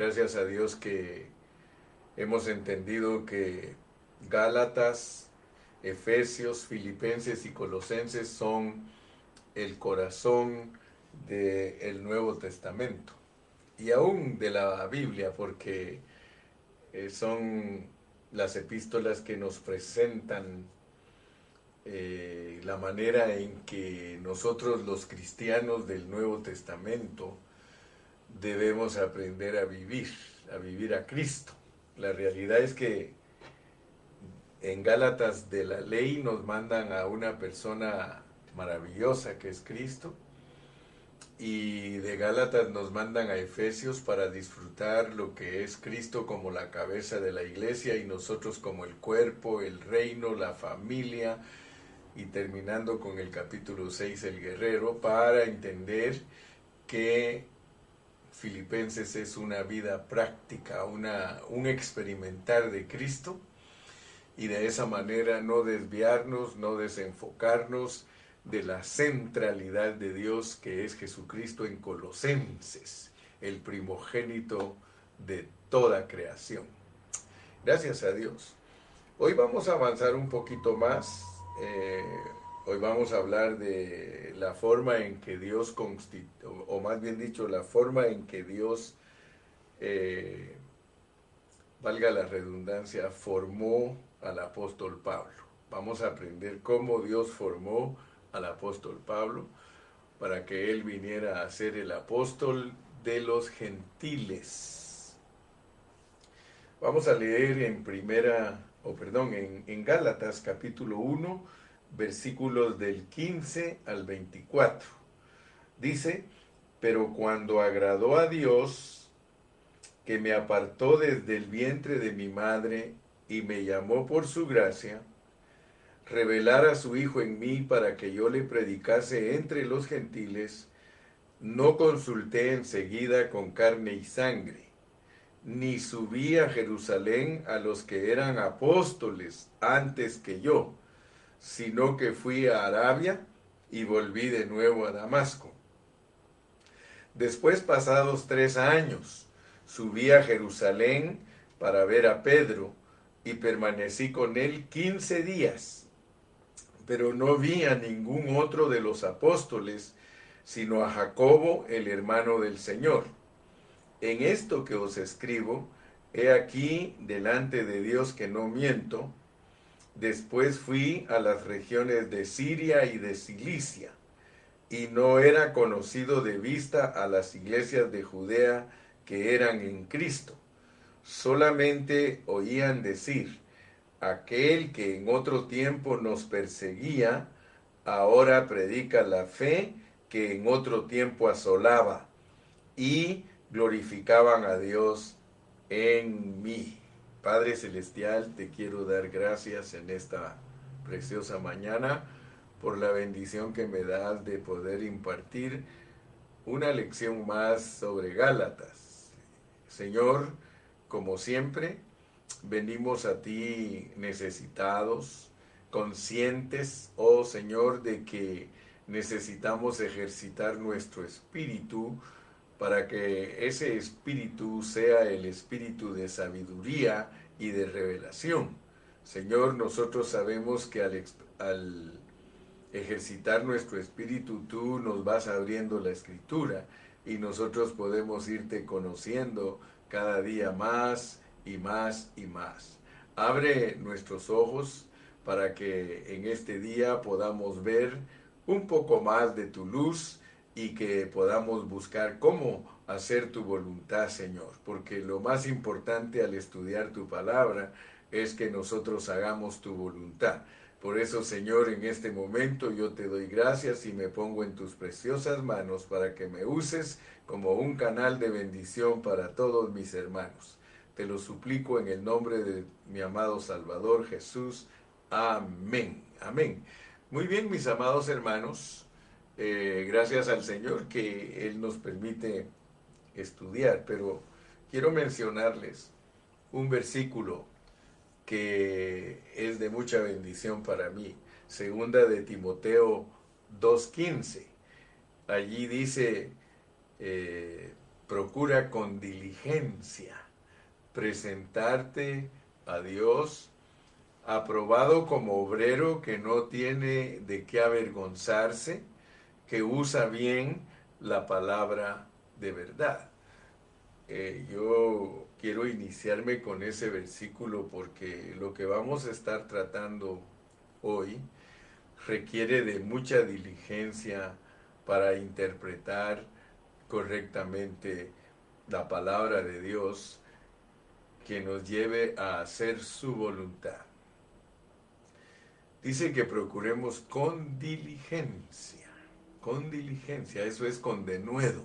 Gracias a Dios que hemos entendido que Gálatas, Efesios, Filipenses y Colosenses son el corazón del Nuevo Testamento y aún de la Biblia, porque eh, son las epístolas que nos presentan eh, la manera en que nosotros los cristianos del Nuevo Testamento debemos aprender a vivir, a vivir a Cristo. La realidad es que en Gálatas de la ley nos mandan a una persona maravillosa que es Cristo y de Gálatas nos mandan a Efesios para disfrutar lo que es Cristo como la cabeza de la iglesia y nosotros como el cuerpo, el reino, la familia y terminando con el capítulo 6 el guerrero para entender que Filipenses es una vida práctica, una, un experimentar de Cristo y de esa manera no desviarnos, no desenfocarnos de la centralidad de Dios que es Jesucristo en Colosenses, el primogénito de toda creación. Gracias a Dios. Hoy vamos a avanzar un poquito más. Eh, Hoy vamos a hablar de la forma en que Dios constituyó, o más bien dicho, la forma en que Dios, eh, valga la redundancia, formó al apóstol Pablo. Vamos a aprender cómo Dios formó al apóstol Pablo para que él viniera a ser el apóstol de los gentiles. Vamos a leer en primera, o perdón, en, en Gálatas capítulo 1, versículos del 15 al 24. Dice, pero cuando agradó a Dios, que me apartó desde el vientre de mi madre y me llamó por su gracia, revelar su Hijo en mí para que yo le predicase entre los gentiles, no consulté enseguida con carne y sangre, ni subí a Jerusalén a los que eran apóstoles antes que yo, sino que fui a Arabia y volví de nuevo a Damasco. Después, pasados tres años, subí a Jerusalén para ver a Pedro y permanecí con él quince días, pero no vi a ningún otro de los apóstoles, sino a Jacobo, el hermano del Señor. En esto que os escribo, he aquí delante de Dios que no miento, Después fui a las regiones de Siria y de Cilicia, y no era conocido de vista a las iglesias de Judea que eran en Cristo. Solamente oían decir, aquel que en otro tiempo nos perseguía, ahora predica la fe que en otro tiempo asolaba, y glorificaban a Dios en mí. Padre Celestial, te quiero dar gracias en esta preciosa mañana por la bendición que me das de poder impartir una lección más sobre Gálatas. Señor, como siempre, venimos a ti necesitados, conscientes, oh Señor, de que necesitamos ejercitar nuestro espíritu para que ese espíritu sea el espíritu de sabiduría y de revelación. Señor, nosotros sabemos que al, ejercitar nuestro espíritu tú nos vas abriendo la escritura y nosotros podemos irte conociendo cada día más y más y más. Abre nuestros ojos para que en este día podamos ver un poco más de tu luz y que podamos buscar cómo hacer tu voluntad, Señor, porque lo más importante al estudiar tu palabra es que nosotros hagamos tu voluntad. Por eso, Señor, en este momento yo te doy gracias y me pongo en tus preciosas manos para que me uses como un canal de bendición para todos mis hermanos. Te lo suplico en el nombre de mi amado Salvador Jesús. Amén. Amén. Muy bien, mis amados hermanos. Eh, gracias al Señor que Él nos permite estudiar, pero quiero mencionarles un versículo que es de mucha bendición para mí, segunda de Timoteo 2.15. Allí dice, eh, procura con diligencia presentarte a Dios aprobado como obrero que no tiene de qué avergonzarse, que usa bien la palabra de verdad. Eh, yo quiero iniciarme con ese versículo porque lo que vamos a estar tratando hoy requiere de mucha diligencia para interpretar correctamente la palabra de Dios que nos lleve a hacer su voluntad. Dice que procuremos con diligencia, con diligencia, eso es con denuedo.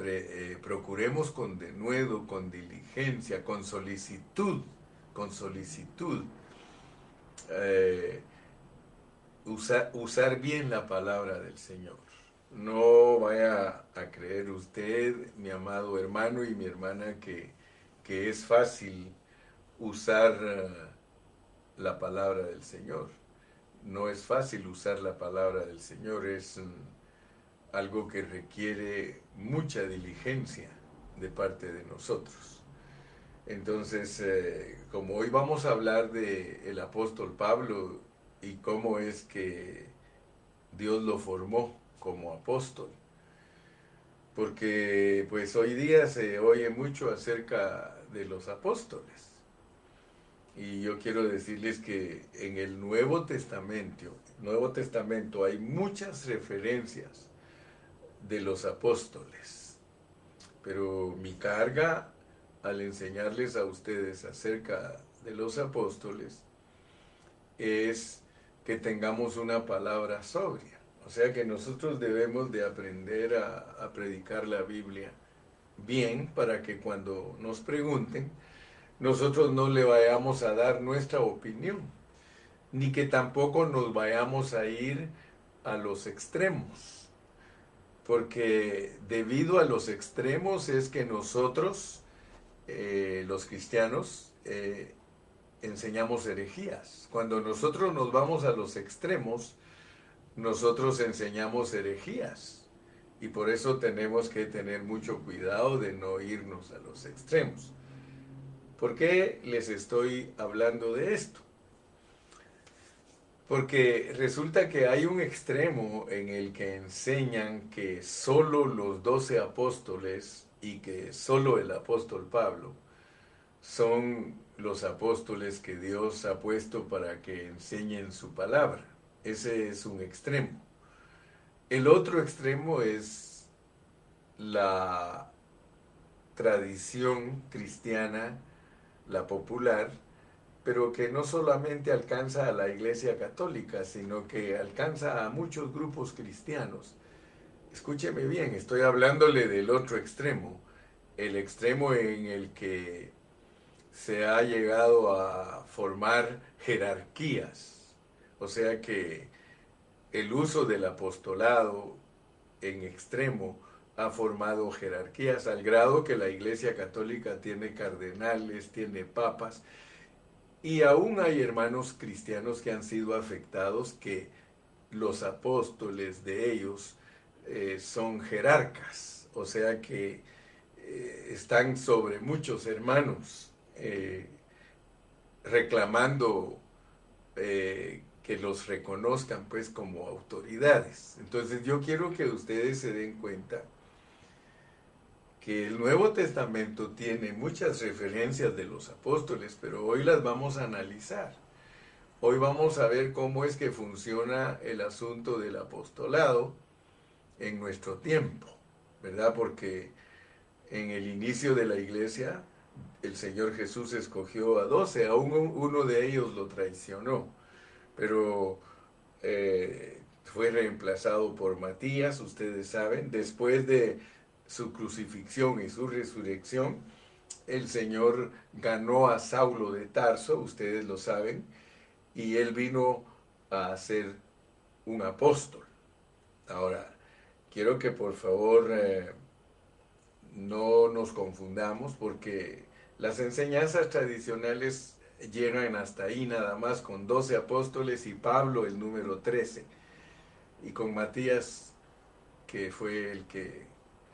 Eh, procuremos con denuedo, con diligencia, con solicitud, con solicitud. Eh, usar bien la palabra del Señor. No vaya a creer usted, mi amado hermano y mi hermana, que, que es fácil usar eh, la palabra del Señor. No es fácil usar la palabra del Señor, es mm, algo que requiere mucha diligencia de parte de nosotros. Entonces, eh, como hoy vamos a hablar del el apóstol Pablo y cómo es que Dios lo formó como apóstol, porque pues hoy día se oye mucho acerca de los apóstoles y yo quiero decirles que en el Nuevo Testamento, Nuevo Testamento hay muchas referencias de los apóstoles. Pero mi carga al enseñarles a ustedes acerca de los apóstoles es que tengamos una palabra sobria. O sea que nosotros debemos de aprender a, a predicar la Biblia bien para que cuando nos pregunten, nosotros no le vayamos a dar nuestra opinión, ni que tampoco nos vayamos a ir a los extremos, porque debido a los extremos es que nosotros, eh, los cristianos, eh, enseñamos herejías. Cuando nosotros nos vamos a los extremos, nosotros enseñamos herejías. Y por eso tenemos que tener mucho cuidado de no irnos a los extremos. ¿Por qué les estoy hablando de esto? Porque resulta que hay un extremo en el que enseñan que solo los doce apóstoles y que solo el apóstol Pablo son los apóstoles que Dios ha puesto para que enseñen su palabra. Ese es un extremo. El otro extremo es la tradición cristiana la popular, pero que no solamente alcanza a la Iglesia Católica, sino que alcanza a muchos grupos cristianos. Escúcheme bien, estoy hablándole del otro extremo, el extremo en el que se ha llegado a formar jerarquías, o sea que el uso del apostolado en extremo ha formado jerarquías al grado que la Iglesia Católica tiene cardenales, tiene papas, y aún hay hermanos cristianos que han sido afectados que los apóstoles de ellos eh, son jerarcas, o sea que eh, están sobre muchos hermanos eh, reclamando que los reconozcan pues como autoridades. Entonces yo quiero que ustedes se den cuenta que el Nuevo Testamento tiene muchas referencias de los apóstoles, pero hoy las vamos a analizar. Hoy vamos a ver cómo es que funciona el asunto del apostolado en nuestro tiempo, ¿verdad? Porque en el inicio de la iglesia el Señor Jesús escogió a doce, aún uno de ellos lo traicionó, pero eh, fue reemplazado por Matías, ustedes saben, después de su crucifixión y su resurrección, el Señor ganó a Saulo de Tarso, ustedes lo saben, y él vino a ser un apóstol. Ahora, quiero que por favor eh, no nos confundamos porque las enseñanzas tradicionales llegan hasta ahí nada más con 12 apóstoles y Pablo el número 13 y con Matías que fue el que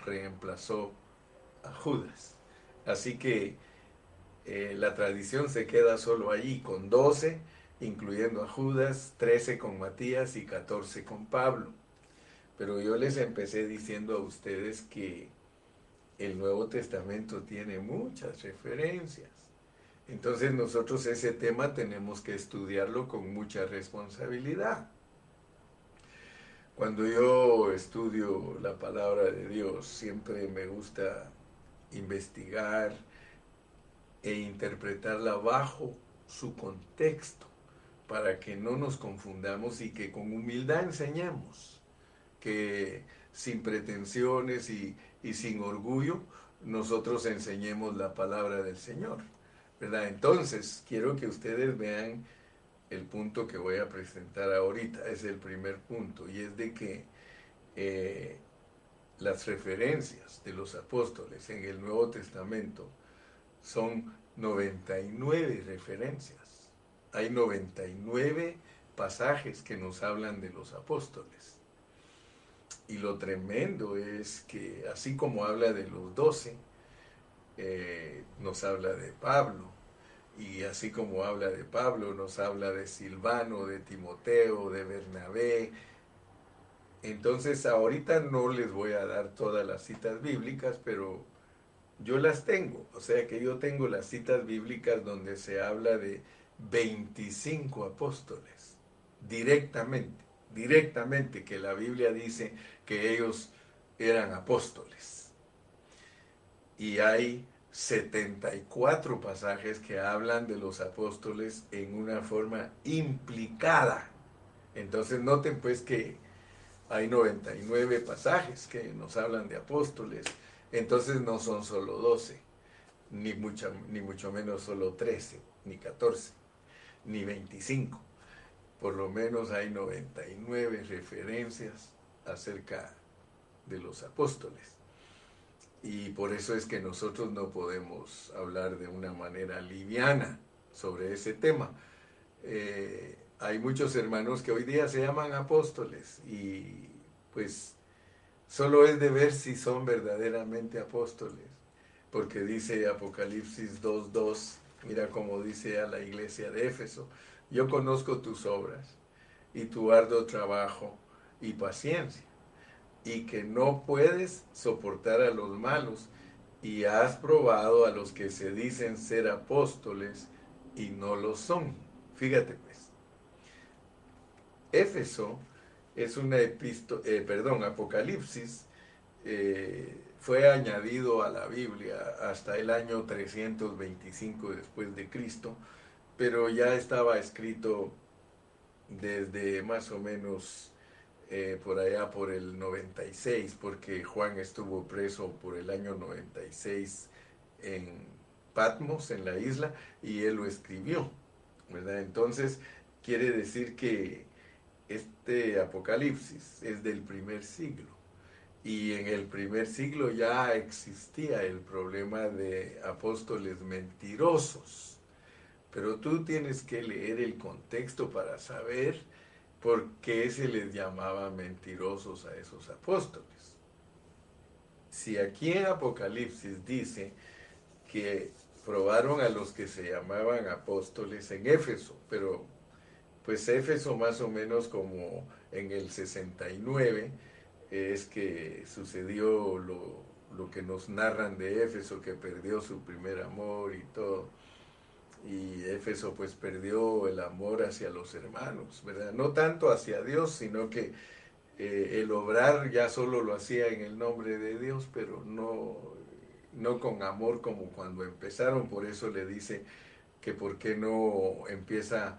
reemplazó a Judas. Así que eh, la tradición se queda solo allí con 12, incluyendo a Judas, 13 con Matías y 14 con Pablo. Pero yo les empecé diciendo a ustedes que el Nuevo Testamento tiene muchas referencias. Entonces nosotros ese tema tenemos que estudiarlo con mucha responsabilidad. Cuando yo estudio la palabra de Dios, siempre me gusta investigar e interpretarla bajo su contexto para que no nos confundamos y que con humildad enseñemos, que sin pretensiones y, sin orgullo nosotros enseñemos la palabra del Señor. ¿verdad? Entonces, quiero que ustedes vean el punto que voy a presentar ahorita, es el primer punto, y es de que eh, las referencias de los apóstoles en el Nuevo Testamento son 99 referencias. Hay 99 pasajes que nos hablan de los apóstoles. Y lo tremendo es que así como habla de los doce, eh, nos habla de Pablo, y así como habla de Pablo, nos habla de Silvano, de Timoteo, de Bernabé. Entonces ahorita no les voy a dar todas las citas bíblicas, pero yo las tengo. O sea que yo tengo las citas bíblicas donde se habla de 25 apóstoles, directamente, directamente, que la Biblia dice que ellos eran apóstoles. Y hay 74 pasajes que hablan de los apóstoles en una forma implicada. Entonces noten pues que hay 99 pasajes que nos hablan de apóstoles, entonces no son solo 12, ni mucho, ni mucho menos solo 13, ni 14, ni 25. Por lo menos hay 99 referencias acerca de los apóstoles. Y por eso es que nosotros no podemos hablar de una manera liviana sobre ese tema. Eh, hay muchos hermanos que hoy día se llaman apóstoles y pues solo es de ver si son verdaderamente apóstoles, porque dice Apocalipsis 2.2, mira como dice a la iglesia de Éfeso, yo conozco tus obras y tu arduo trabajo y paciencia y que no puedes soportar a los malos y has probado a los que se dicen ser apóstoles y no lo son. Fíjate pues. Éfeso es una epístola, eh, perdón, Apocalipsis eh, fue añadido a la Biblia hasta el año 325 después de Cristo, pero ya estaba escrito desde más o menos eh, por allá por el 96, porque Juan estuvo preso por el año 96 en Patmos, en la isla, y él lo escribió, ¿verdad? Entonces, quiere decir que este Apocalipsis es del primer siglo. Y en el primer siglo ya existía el problema de apóstoles mentirosos. Pero tú tienes que leer el contexto para saber ¿por qué se les llamaba mentirosos a esos apóstoles? Si aquí en Apocalipsis dice que probaron a los que se llamaban apóstoles en Éfeso, pero pues Éfeso más o menos como en el 69 es que sucedió lo, lo que nos narran de Éfeso, que perdió su primer amor y todo y Éfeso pues perdió el amor hacia los hermanos, ¿verdad? No tanto hacia Dios, sino que eh, el obrar ya solo lo hacía en el nombre de Dios, pero no, no con amor como cuando empezaron, por eso le dice que por qué no empieza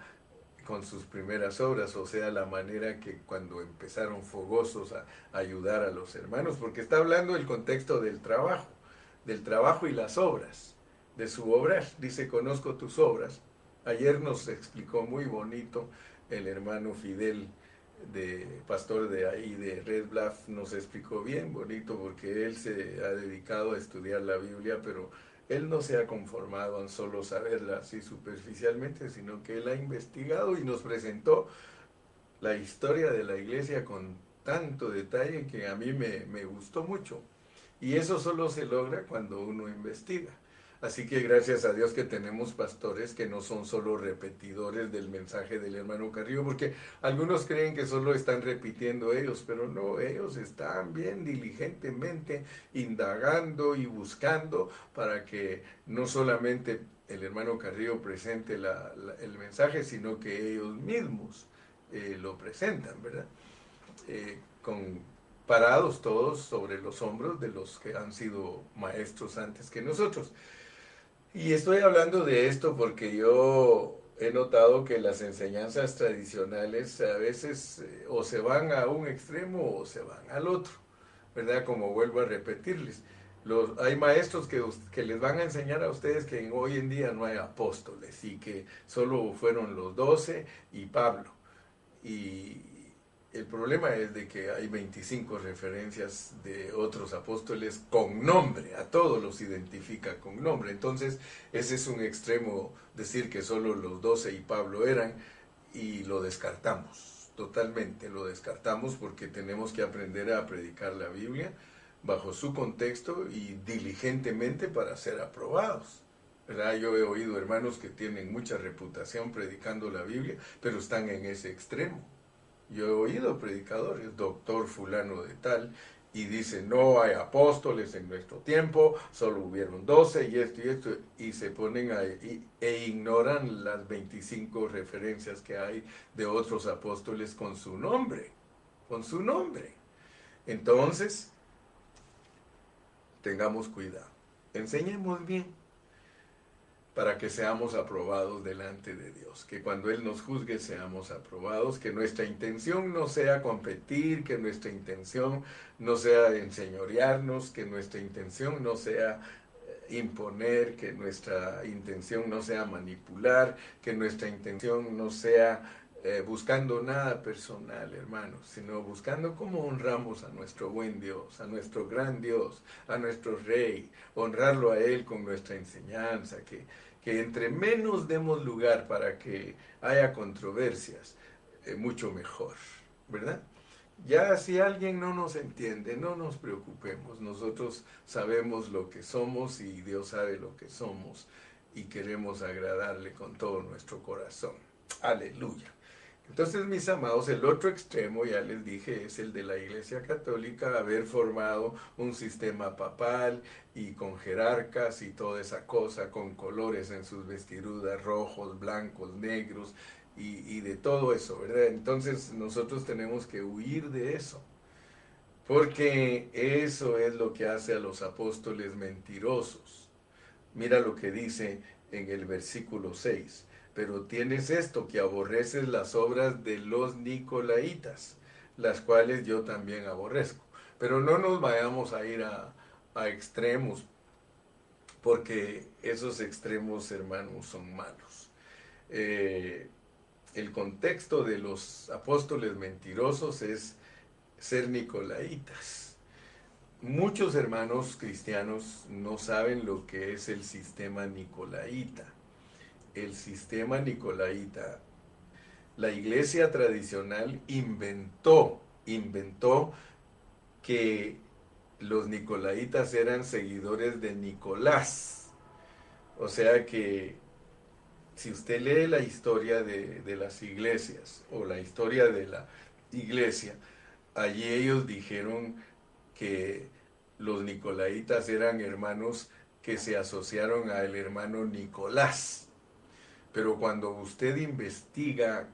con sus primeras obras, o sea, la manera que cuando empezaron fogosos a, ayudar a los hermanos, porque está hablando del contexto del trabajo, del trabajo y las obras de su obra. Dice, conozco tus obras. Ayer nos explicó muy bonito el hermano Fidel, de pastor de ahí, de Red Bluff, nos explicó bien bonito porque él se ha dedicado a estudiar la Biblia, pero él no se ha conformado en solo saberla así superficialmente, sino que él ha investigado y nos presentó la historia de la iglesia con tanto detalle que a mí me, me gustó mucho. Y eso solo se logra cuando uno investiga. Así que gracias a Dios que tenemos pastores que no son solo repetidores del mensaje del hermano Carrillo, porque algunos creen que solo están repitiendo ellos, pero no, ellos están bien diligentemente indagando y buscando para que no solamente el hermano Carrillo presente el mensaje, sino que ellos mismos eh, lo presentan, ¿verdad? Eh, con parados todos sobre los hombros de los que han sido maestros antes que nosotros. Y estoy hablando de esto porque yo he notado que las enseñanzas tradicionales a veces eh, o se van a un extremo o se van al otro, ¿verdad? Como vuelvo a repetirles. Los, hay maestros que, que, les van a enseñar a ustedes que hoy en día no hay apóstoles y que solo fueron los doce y Pablo. Y, el problema es de que hay 25 referencias de otros apóstoles con nombre, a todos los identifica con nombre. Entonces, ese es un extremo decir que solo los 12 y Pablo eran y lo descartamos, totalmente lo descartamos porque tenemos que aprender a predicar la Biblia bajo su contexto y diligentemente para ser aprobados. ¿verdad? Yo he oído hermanos que tienen mucha reputación predicando la Biblia, pero están en ese extremo yo he oído predicadores, doctor fulano de tal, y dice, no hay apóstoles en nuestro tiempo, solo hubieron doce y esto y esto, y se ponen a, e ignoran las 25 referencias que hay de otros apóstoles con su nombre, con su nombre. Entonces, tengamos cuidado, enseñemos bien para que seamos aprobados delante de Dios, que cuando Él nos juzgue seamos aprobados, que nuestra intención no sea competir, que nuestra intención no sea enseñorearnos, que nuestra intención no sea eh, imponer, que nuestra intención no sea manipular, que nuestra intención no sea eh, buscando nada personal, hermanos, sino buscando cómo honramos a nuestro buen Dios, a nuestro gran Dios, a nuestro Rey, honrarlo a Él con nuestra enseñanza, que, que entre menos demos lugar para que haya controversias, eh, mucho mejor, ¿verdad? Ya si alguien no nos entiende, no nos preocupemos, nosotros sabemos lo que somos y Dios sabe lo que somos y queremos agradarle con todo nuestro corazón. Aleluya. Entonces, mis amados, el otro extremo, ya les dije, es el de la Iglesia Católica, haber formado un sistema papal y con jerarcas y toda esa cosa, con colores en sus vestiduras, rojos, blancos, negros y, y de todo eso, ¿verdad? Entonces, nosotros tenemos que huir de eso, porque eso es lo que hace a los apóstoles mentirosos. Mira lo que dice en el versículo 6 pero tienes esto, que aborreces las obras de los nicolaitas, las cuales yo también aborrezco. Pero no nos vayamos a ir a, extremos, porque esos extremos, hermanos, son malos. Eh, el contexto de los apóstoles mentirosos es ser nicolaitas. Muchos hermanos cristianos no saben lo que es el sistema nicolaita el sistema nicolaita, la iglesia tradicional inventó, inventó que los nicolaitas eran seguidores de Nicolás. O sea que si usted lee la historia de, de, las iglesias o la historia de la iglesia, allí ellos dijeron que los nicolaitas eran hermanos que se asociaron al hermano Nicolás. Pero cuando usted investiga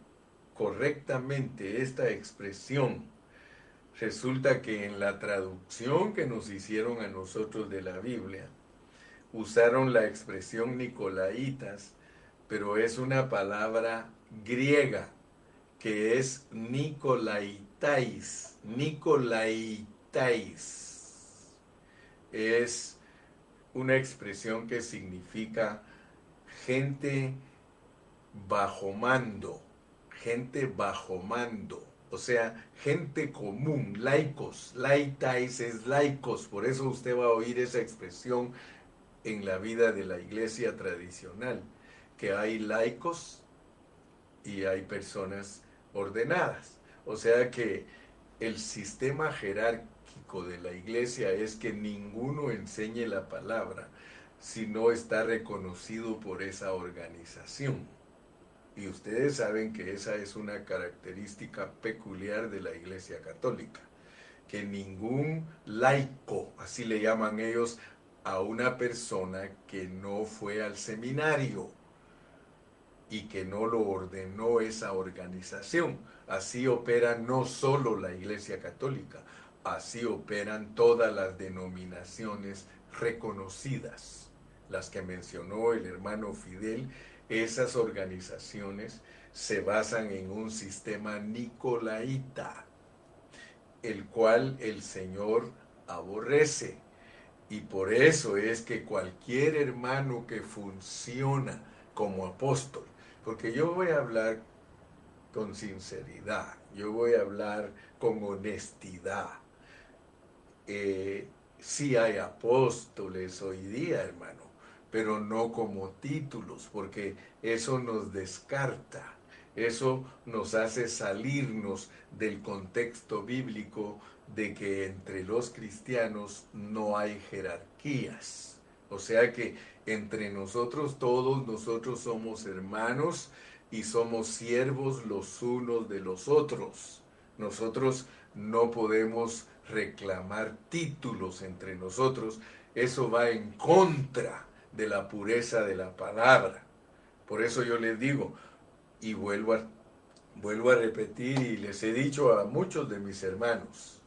correctamente esta expresión, resulta que en la traducción que nos hicieron a nosotros de la Biblia, usaron la expresión nicolaitas, pero es una palabra griega que es nicolaitais, nicolaitais. Es una expresión que significa gente bajo mando, gente bajo mando, o sea, gente común, laicos, laitais es laicos, por eso usted va a oír esa expresión en la vida de la iglesia tradicional, que hay laicos y hay personas ordenadas. O sea que el sistema jerárquico de la iglesia es que ninguno enseñe la palabra si no está reconocido por esa organización. Y ustedes saben que esa es una característica peculiar de la Iglesia Católica, que ningún laico, así le llaman ellos, a una persona que no fue al seminario y que no lo ordenó esa organización. Así opera no solo la Iglesia Católica, así operan todas las denominaciones reconocidas, las que mencionó el hermano Fidel, esas organizaciones se basan en un sistema nicolaita, el cual el Señor aborrece. Y por eso es que cualquier hermano que funciona como apóstol, porque yo voy a hablar con sinceridad, yo voy a hablar con honestidad. Eh, sí hay apóstoles hoy día, hermano, pero no como títulos, porque eso nos descarta, eso nos hace salirnos del contexto bíblico de que entre los cristianos no hay jerarquías. O sea que entre nosotros todos, nosotros somos hermanos y somos siervos los unos de los otros. Nosotros no podemos reclamar títulos entre nosotros. Eso va en contra de la pureza de la palabra. Por eso yo les digo, y vuelvo a, vuelvo a repetir, y les he dicho a muchos de mis hermanos,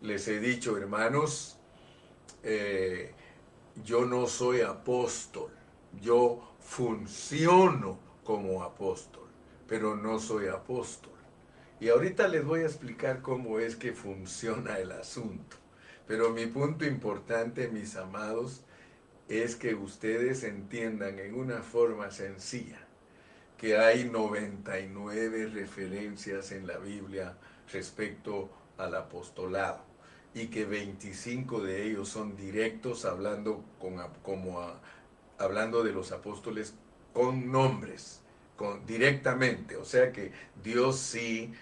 les he dicho, hermanos, eh, yo no soy apóstol, yo funciono como apóstol, pero no soy apóstol. Y ahorita les voy a explicar cómo es que funciona el asunto. Pero mi punto importante, mis amados, es que ustedes entiendan en una forma sencilla que hay 99 referencias en la Biblia respecto al apostolado y que 25 de ellos son directos hablando, con, como hablando de los apóstoles con nombres, con, directamente. O sea que Dios sí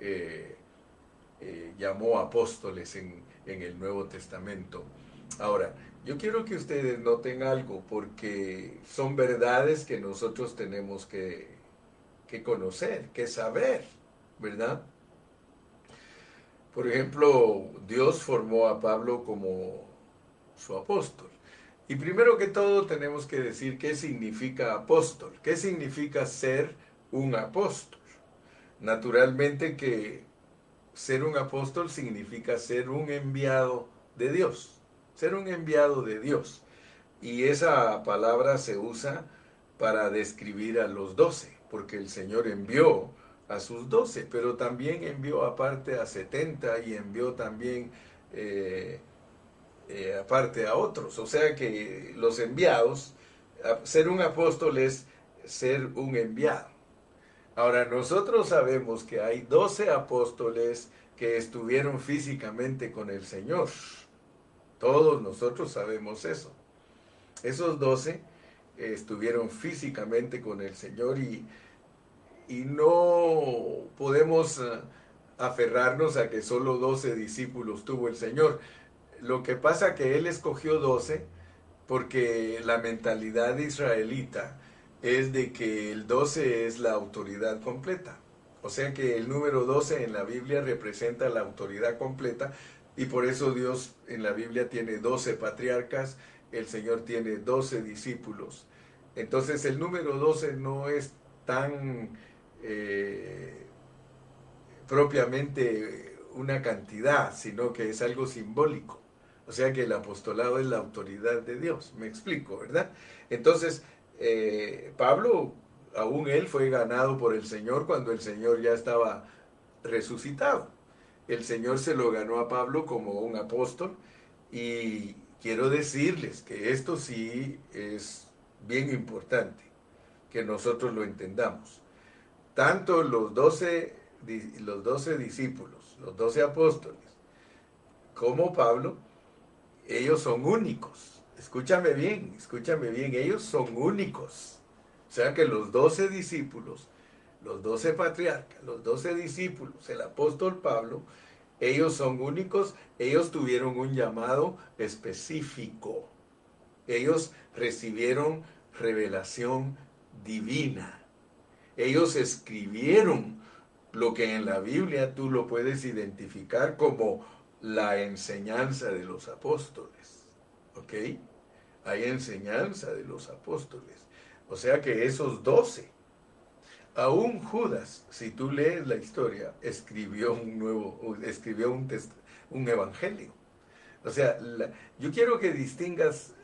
eh, eh, llamó apóstoles en, en el Nuevo Testamento. Ahora, yo quiero que ustedes noten algo porque son verdades que nosotros tenemos que, que conocer, que saber, ¿verdad? Por ejemplo, Dios formó a Pablo como su apóstol. Y primero que todo tenemos que decir qué significa apóstol, qué significa ser un apóstol. Naturalmente que ser un apóstol significa ser un enviado de Dios, ser un enviado de Dios. Y esa palabra se usa para describir a los doce, porque el Señor envió a sus doce, pero también envió aparte a setenta y envió también eh, eh, aparte a otros. O sea que los enviados, ser un apóstol es ser un enviado. Ahora, nosotros sabemos que hay doce apóstoles que estuvieron físicamente con el Señor. Todos nosotros sabemos eso. Esos doce estuvieron físicamente con el Señor y y no podemos eh, aferrarnos a que solo 12 discípulos tuvo el Señor. Lo que pasa que Él escogió 12 porque la mentalidad israelita es de que el 12 es la autoridad completa. O sea que el número 12 en la Biblia representa la autoridad completa y por eso Dios en la Biblia tiene 12 patriarcas, el Señor tiene 12 discípulos. Entonces el número 12 no es tan eh, propiamente una cantidad, sino que es algo simbólico. O sea que el apostolado es la autoridad de Dios, me explico, ¿verdad? Entonces, eh, Pablo, aún él fue ganado por el Señor cuando el Señor ya estaba resucitado. El Señor se lo ganó a Pablo como un apóstol y quiero decirles que esto sí es bien importante, que nosotros lo entendamos tanto los doce, los doce discípulos, los doce apóstoles, como Pablo, ellos son únicos. Escúchame bien, escúchame bien, ellos son únicos. O sea que los doce discípulos, los doce patriarcas, los doce discípulos, el apóstol Pablo, Ellos son únicos, ellos tuvieron un llamado específico. Ellos recibieron revelación divina. Ellos escribieron lo que en la Biblia tú lo puedes identificar como la enseñanza de los apóstoles. ¿Ok? Hay enseñanza de los apóstoles. O sea que esos doce, aún Judas, si tú lees la historia, escribió un nuevo, escribió un, un evangelio. O sea, yo quiero que distingas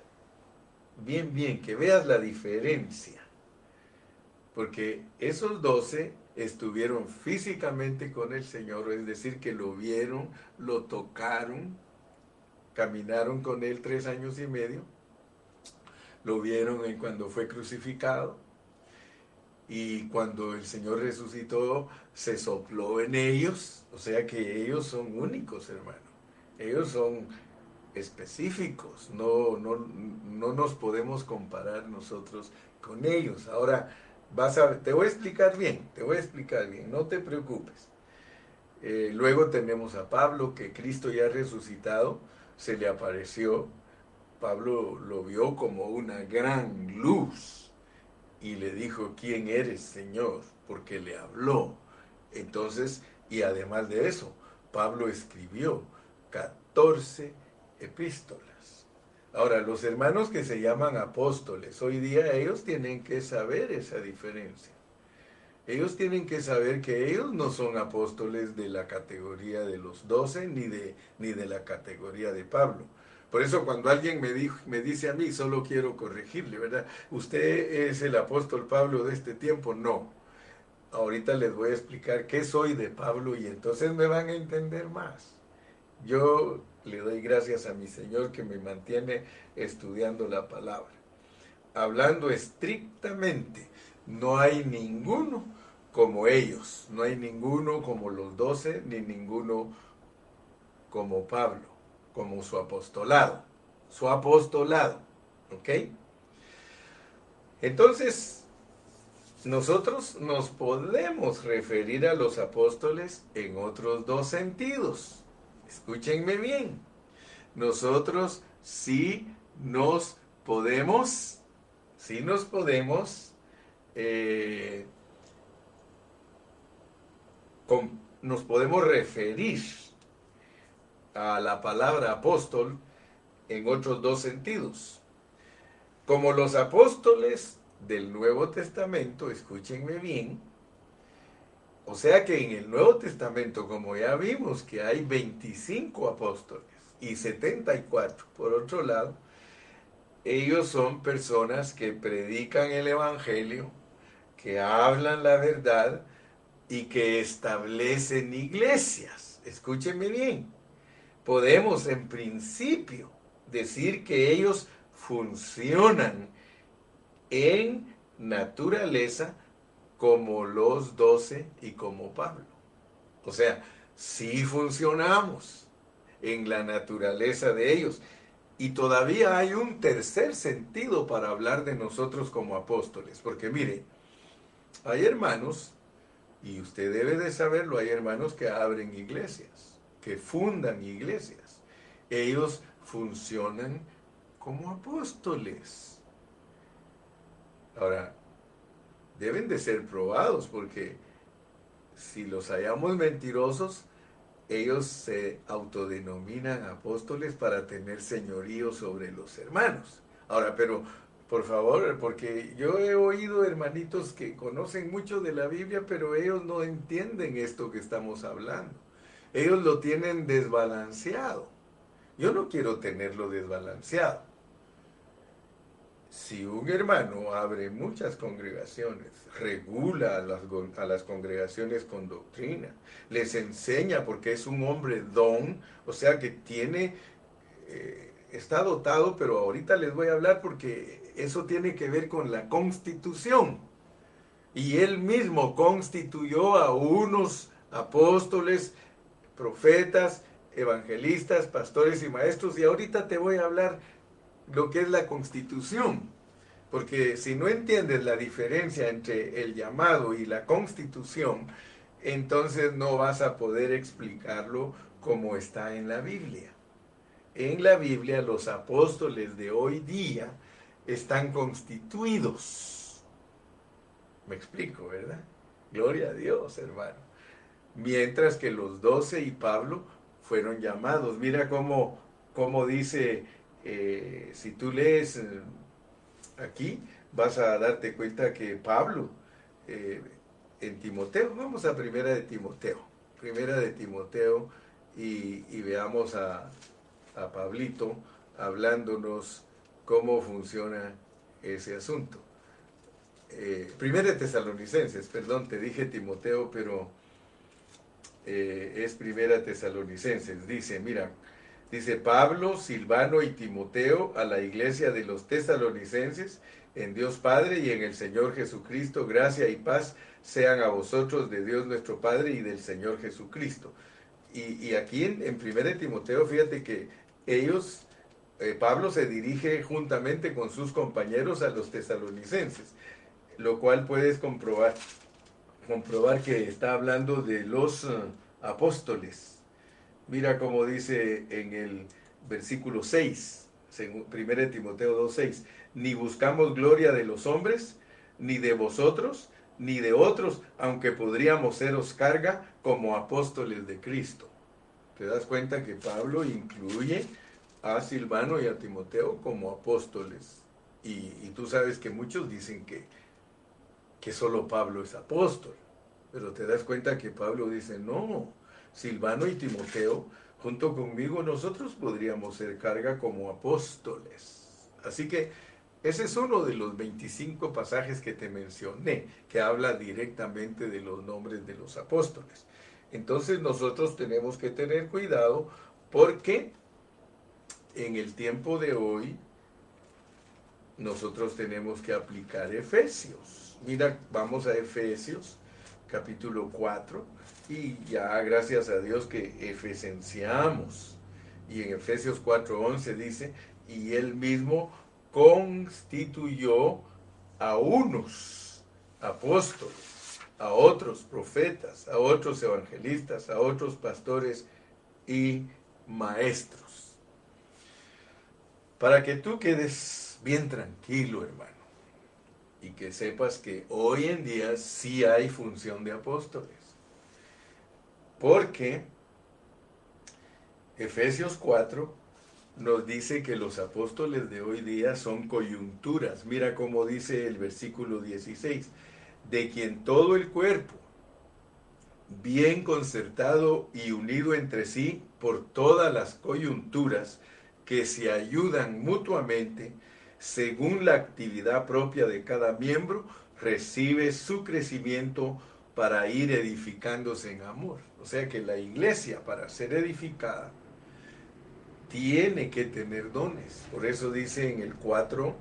bien, bien, que veas la diferencia. Porque esos doce estuvieron físicamente con el Señor, es decir, que lo vieron, lo tocaron, caminaron con él tres años y medio, lo vieron en cuando fue crucificado y cuando el Señor resucitó se sopló en ellos, o sea que ellos son únicos, hermano, ellos son específicos, no, no, no nos podemos comparar nosotros con ellos. Ahora, Vas a, te voy a explicar bien, te voy a explicar bien, no te preocupes. Eh, luego tenemos a Pablo, que Cristo ya resucitado, se le apareció. Pablo lo vio como una gran luz y le dijo, ¿quién eres, Señor? Porque le habló. Entonces, y además de eso, Pablo escribió 14 epístolas. Ahora, los hermanos que se llaman apóstoles, hoy día ellos tienen que saber esa diferencia. Ellos tienen que saber que ellos no son apóstoles de la categoría de los doce ni de, ni de la categoría de Pablo. Por eso cuando alguien me, dijo, me dice a mí, solo quiero corregirle, ¿verdad? ¿Usted es el apóstol Pablo de este tiempo? No. Ahorita les voy a explicar qué soy de Pablo y entonces me van a entender más. Yo le doy gracias a mi Señor que me mantiene estudiando la palabra. Hablando estrictamente, no hay ninguno como ellos, no hay ninguno como los doce, ni ninguno como Pablo, como su apostolado, su apostolado, ¿ok? Entonces, nosotros nos podemos referir a los apóstoles en otros dos sentidos. Escúchenme bien, nosotros sí nos podemos, sí nos podemos, eh, nos podemos referir a la palabra apóstol en otros dos sentidos. Como los apóstoles del Nuevo Testamento, escúchenme bien, o sea que en el Nuevo Testamento, como ya vimos que hay 25 apóstoles y 74 por otro lado, ellos son personas que predican el Evangelio, que hablan la verdad y que establecen iglesias. Escúchenme bien. Podemos en principio decir que ellos funcionan en naturaleza como los doce y como Pablo. O sea, sí funcionamos en la naturaleza de ellos. Y todavía hay un tercer sentido para hablar de nosotros como apóstoles. Porque mire, hay hermanos, y usted debe de saberlo, hay hermanos que abren iglesias, que fundan iglesias. Ellos funcionan como apóstoles. Ahora, deben de ser probados, porque si los hallamos mentirosos, ellos se autodenominan apóstoles para tener señorío sobre los hermanos. Ahora, pero por favor, porque yo he oído hermanitos que conocen mucho de la Biblia, pero ellos no entienden esto que estamos hablando. Ellos lo tienen desbalanceado. Yo no quiero tenerlo desbalanceado si un hermano abre muchas congregaciones, regula a las, congregaciones con doctrina, les enseña porque es un hombre don, o sea que tiene, eh, está dotado, pero ahorita les voy a hablar porque eso tiene que ver con la constitución. Y él mismo constituyó a unos apóstoles, profetas, evangelistas, pastores y maestros, y ahorita te voy a hablar lo que es la constitución. Porque si no entiendes la diferencia entre el llamado y la constitución, entonces no vas a poder explicarlo como está en la Biblia. En la Biblia los apóstoles de hoy día están constituidos. Me explico, ¿verdad? Gloria a Dios, hermano. Mientras que los doce y Pablo fueron llamados. Mira cómo, cómo dice, eh, si tú lees eh, aquí, vas a darte cuenta que Pablo eh, en Timoteo, vamos a primera de Timoteo, primera de Timoteo y, veamos a, a Pablito hablándonos cómo funciona ese asunto. Primera de Tesalonicenses, perdón, te dije Timoteo, pero eh, es Primera Tesalonicenses. Dice, mira, dice Pablo, Silvano y Timoteo a la iglesia de los tesalonicenses, en Dios Padre y en el Señor Jesucristo, gracia y paz sean a vosotros de Dios nuestro Padre y del Señor Jesucristo. Y, aquí en, en Primera Timoteo, fíjate que ellos, eh, Pablo se dirige juntamente con sus compañeros a los tesalonicenses, lo cual puedes comprobar comprobar que está hablando de los eh, apóstoles. Mira cómo dice en el versículo 6, 1 Timoteo 2.6, ni buscamos gloria de los hombres, ni de vosotros, ni de otros, aunque podríamos seros carga como apóstoles de Cristo. Te das cuenta que Pablo incluye a Silvano y a Timoteo como apóstoles. Y tú sabes que muchos dicen que que solo Pablo es apóstol. Pero te das cuenta que Pablo dice, no, Silvano y Timoteo, junto conmigo nosotros podríamos ser carga como apóstoles. Así que ese es uno de los 25 pasajes que te mencioné, que habla directamente de los nombres de los apóstoles. Entonces nosotros tenemos que tener cuidado porque en el tiempo de hoy nosotros tenemos que aplicar Efesios. Mira, vamos a Efesios capítulo 4 y ya gracias a Dios que efesenciamos. Y en Efesios 4:11 dice, y él mismo constituyó a unos apóstoles, a otros profetas, a otros evangelistas, a otros pastores y maestros. Para que tú quedes bien tranquilo, hermano y que sepas que hoy en día sí hay función de apóstoles. Porque Efesios 4 nos dice que los apóstoles de hoy día son coyunturas. Mira cómo dice el versículo 16, de quien todo el cuerpo, bien concertado y unido entre sí por todas las coyunturas que se ayudan mutuamente, según la actividad propia de cada miembro, recibe su crecimiento para ir edificándose en amor. O sea que la iglesia, para ser edificada, tiene que tener dones. Por eso dice en el 4,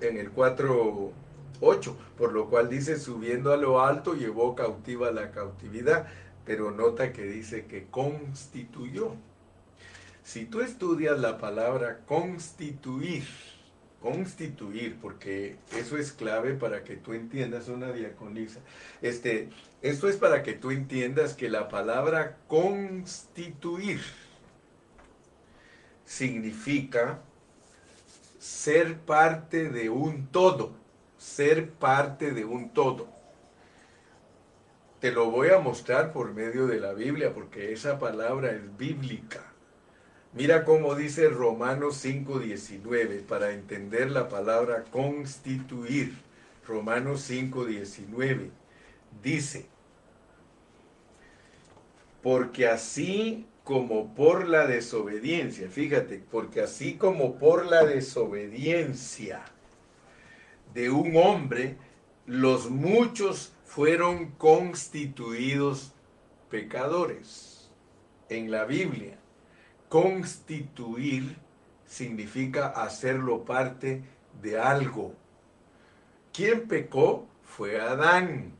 en el 4, 8, por lo cual dice, subiendo a lo alto, llevó cautiva la cautividad, pero nota que dice que constituyó. Si tú estudias la palabra constituir, constituir, porque eso es clave para que tú entiendas una diaconisa. Este, esto es para que tú entiendas que la palabra constituir significa ser parte de un todo, ser parte de un todo. Te lo voy a mostrar por medio de la Biblia, porque esa palabra es bíblica. Mira cómo dice Romanos 5.19 para entender la palabra constituir. Romanos 5.19 dice, porque así como por la desobediencia, fíjate, porque así como por la desobediencia de un hombre, los muchos fueron constituidos pecadores. En la Biblia Constituir significa hacerlo parte de algo. ¿Quién pecó? Fue Adán.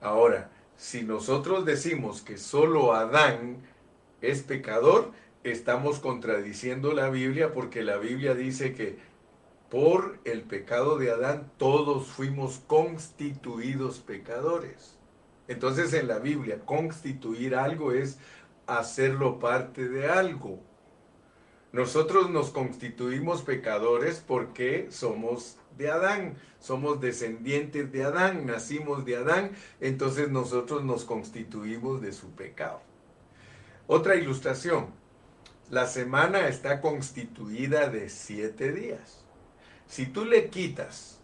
Ahora, si nosotros decimos que solo Adán es pecador, estamos contradiciendo la Biblia porque la Biblia dice que por el pecado de Adán todos fuimos constituidos pecadores. Entonces en la Biblia constituir algo es hacerlo parte de algo. Nosotros nos constituimos pecadores porque somos de Adán, somos descendientes de Adán, nacimos de Adán, entonces nosotros nos constituimos de su pecado. Otra ilustración, la semana está constituida de siete días. Si tú le quitas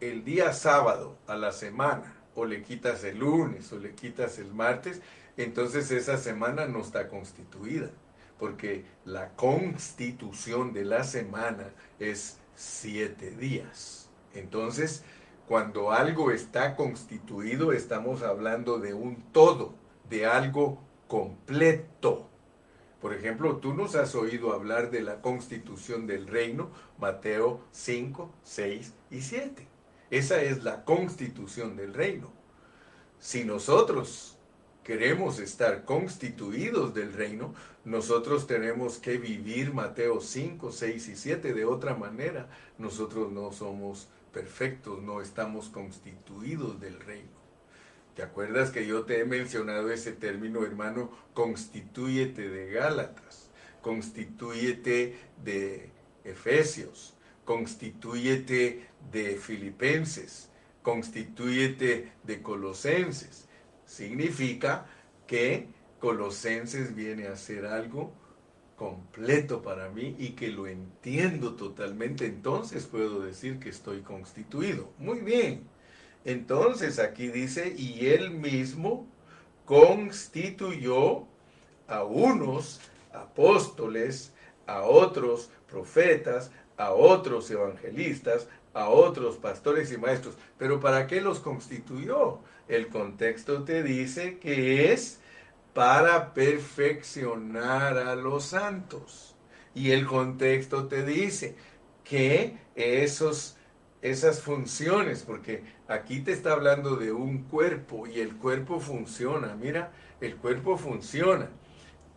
el día sábado a la semana, o le quitas el lunes, o le quitas el martes, entonces esa semana no está constituida, porque la constitución de la semana es siete días. Entonces, cuando algo está constituido, estamos hablando de un todo, de algo completo. Por ejemplo, tú nos has oído hablar de la constitución del reino, Mateo 5, 6 y 7. Esa es la constitución del reino. Si nosotros queremos estar constituidos del reino, nosotros tenemos que vivir Mateo 5, 6 y 7 de otra manera. Nosotros no somos perfectos, no estamos constituidos del reino. ¿Te acuerdas que yo te he mencionado ese término, hermano? Constitúyete de Gálatas, constitúyete de Efesios, constitúyete de Filipenses, constitúyete de Colosenses. Significa que Colosenses viene a ser algo completo para mí y que lo entiendo totalmente, entonces puedo decir que estoy constituido. Muy bien. Entonces aquí dice, y él mismo constituyó a unos apóstoles, a otros profetas, a otros evangelistas, a otros pastores y maestros. Pero ¿para qué los constituyó? El contexto te dice que es para perfeccionar a los santos. Y el contexto te dice que esos esas funciones, porque aquí te está hablando de un cuerpo y el cuerpo funciona, mira, el cuerpo funciona.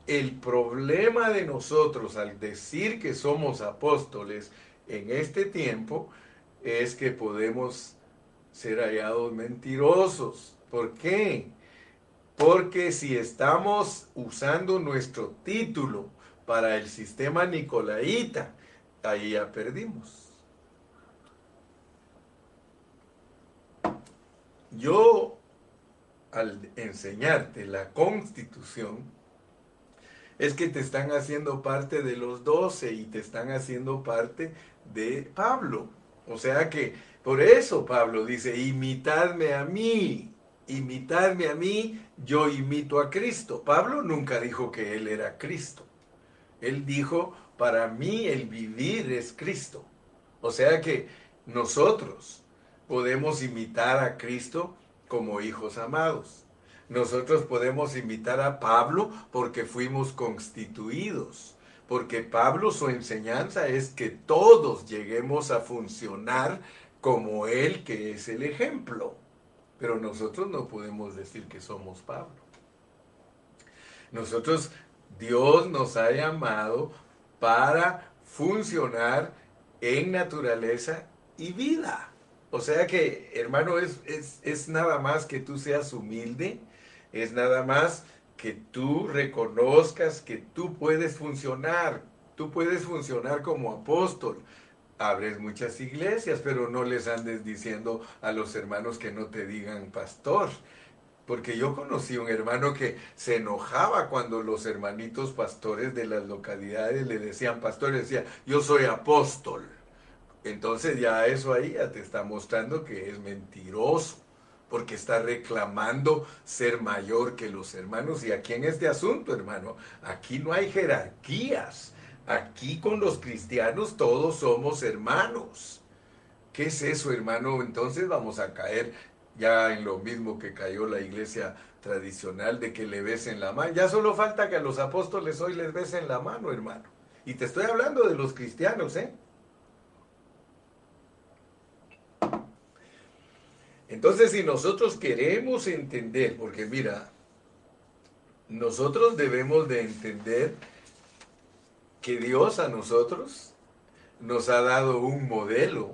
El problema de nosotros al decir que somos apóstoles en este tiempo es que podemos ser hallados mentirosos. ¿Por qué? Porque si estamos usando nuestro título para el sistema nicolaíta, ahí ya perdimos. yo al enseñarte la constitución, es que te están haciendo parte de los doce y te están haciendo parte de Pablo. O sea que por eso Pablo dice, imitadme a mí, imitadme a mí, yo imito a Cristo. Pablo nunca dijo que él era Cristo. Él dijo, para mí el vivir es Cristo. O sea que nosotros podemos imitar a Cristo como hijos amados. Nosotros podemos imitar a Pablo porque fuimos constituidos. Porque Pablo su enseñanza es que todos lleguemos a funcionar como Él que es el ejemplo. Pero nosotros no podemos decir que somos Pablo. Nosotros, Dios nos ha llamado para funcionar en naturaleza y vida. O sea que, hermano, es, es, nada más que tú seas humilde, es nada más que tú reconozcas que tú puedes funcionar, tú puedes funcionar como apóstol. Abres muchas iglesias, pero no les andes diciendo a los hermanos que no te digan pastor. Porque yo conocí un hermano que se enojaba cuando los hermanitos pastores de las localidades le decían pastor, decía, yo soy apóstol. Entonces ya eso ahí ya te está mostrando que es mentiroso, porque está reclamando ser mayor que los hermanos. Y aquí en este asunto, hermano, aquí no hay jerarquías. Aquí con los cristianos todos somos hermanos. ¿Qué es eso, hermano? Entonces vamos a caer ya en lo mismo que cayó la iglesia tradicional de que le besen la mano. Ya solo falta que a los apóstoles hoy les besen la mano, hermano. Y te estoy hablando de los cristianos, ¿eh? Entonces, si nosotros queremos entender, porque mira, nosotros debemos de entender que Dios a nosotros nos ha dado un modelo